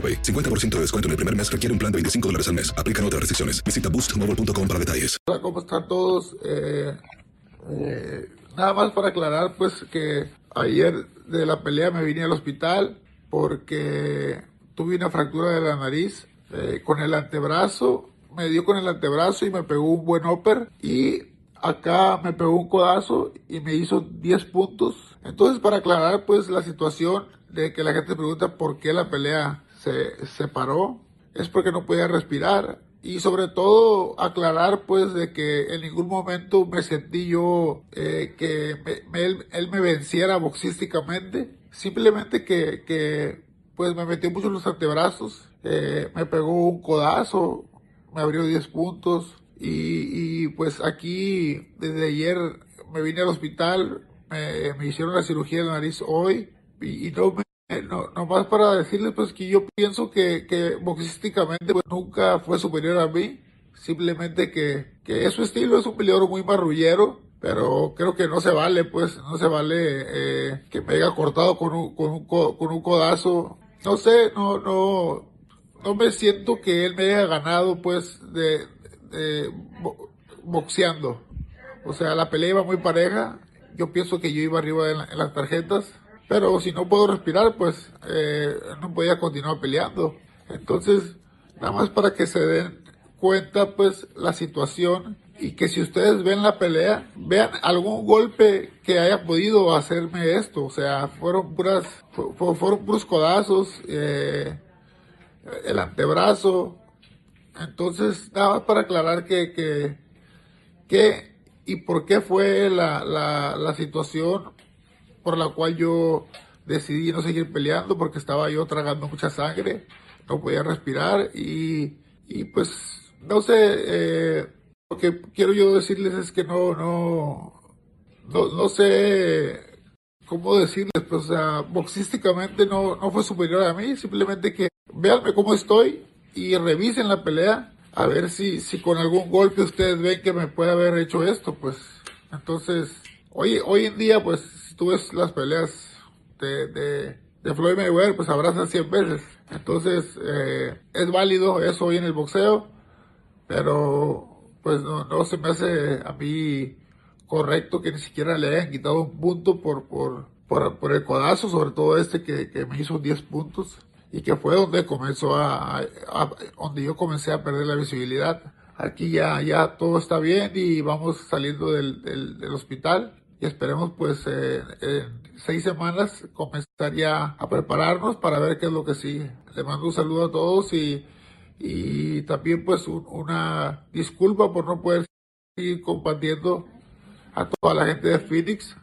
AroPay. 50% de descuento en el primer mes requiere un plan de 25 dólares al mes. Aplican otras restricciones. Visita boostmobile.com para detalles. Hola, ¿cómo están todos? Eh, eh, nada más para aclarar, pues, que ayer de la pelea me vine al hospital porque tuve una fractura de la nariz eh, con el antebrazo. Me dio con el antebrazo y me pegó un buen upper. Y acá me pegó un codazo y me hizo 10 puntos. Entonces, para aclarar, pues, la situación de que la gente pregunta por qué la pelea se separó, es porque no podía respirar. Y sobre todo aclarar pues de que en ningún momento me sentí yo eh, que me- él, me venciera boxísticamente. Simplemente que, que pues me metió mucho en los antebrazos, eh, me pegó un codazo, me abrió 10 puntos y, pues aquí desde ayer me vine al hospital, me, hicieron la cirugía de nariz hoy y, y no me eh, no, nomás para decirles pues que yo pienso que, que boxísticamente pues, nunca fue superior a mí. Simplemente que, que es su estilo, es un peleador muy marrullero. Pero creo que no se vale, pues, no se vale eh, que me haya cortado con un, con, un, co- con un codazo. No sé, no, no, no me siento que él me haya ganado, pues, de, de bo- boxeando. O sea, la pelea iba muy pareja. Yo pienso que yo iba arriba en, la- en las tarjetas. Pero si no puedo respirar, pues eh, no podía continuar peleando. Entonces, nada más para que se den cuenta, pues, la situación. Y que si ustedes ven la pelea, vean algún golpe que haya podido hacerme esto. O sea, fueron puras, fu- fu- fueron puros codazos, eh, el antebrazo. Entonces, nada más para aclarar que, que, qué y por qué fue la, la, la situación por la cual yo decidí no seguir peleando porque estaba yo tragando mucha sangre, no podía respirar y, y pues no sé, eh, lo que quiero yo decirles es que no, no, no, no sé cómo decirles, pues, o sea, boxísticamente no, no fue superior a mí, simplemente que véanme cómo estoy y revisen la pelea a ver si, si con algún golpe ustedes ven que me puede haber hecho esto, pues. Entonces, hoy, hoy en día, pues, tú ves las peleas de, de, de Floyd Mayweather, pues abrazan 100 veces. Entonces, eh, es válido eso hoy en el boxeo, pero pues no, no se me hace a mí correcto que ni siquiera le hayan quitado un punto por, por, por, por el codazo, sobre todo este que, que me hizo 10 puntos y que fue donde comenzó a, a- a- donde yo comencé a perder la visibilidad. Aquí ya, ya todo está bien y vamos saliendo del, del, del hospital y esperemos pues eh, en seis semanas comenzar ya a prepararnos para ver qué es lo que sigue. Les mando un saludo a todos y, y también pues una disculpa por no poder seguir compartiendo a toda la gente de Phoenix.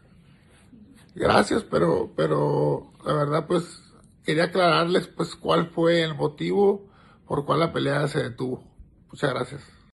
Gracias, pero, pero la verdad pues quería aclararles pues cuál fue el motivo por cual la pelea se detuvo. Muchas gracias.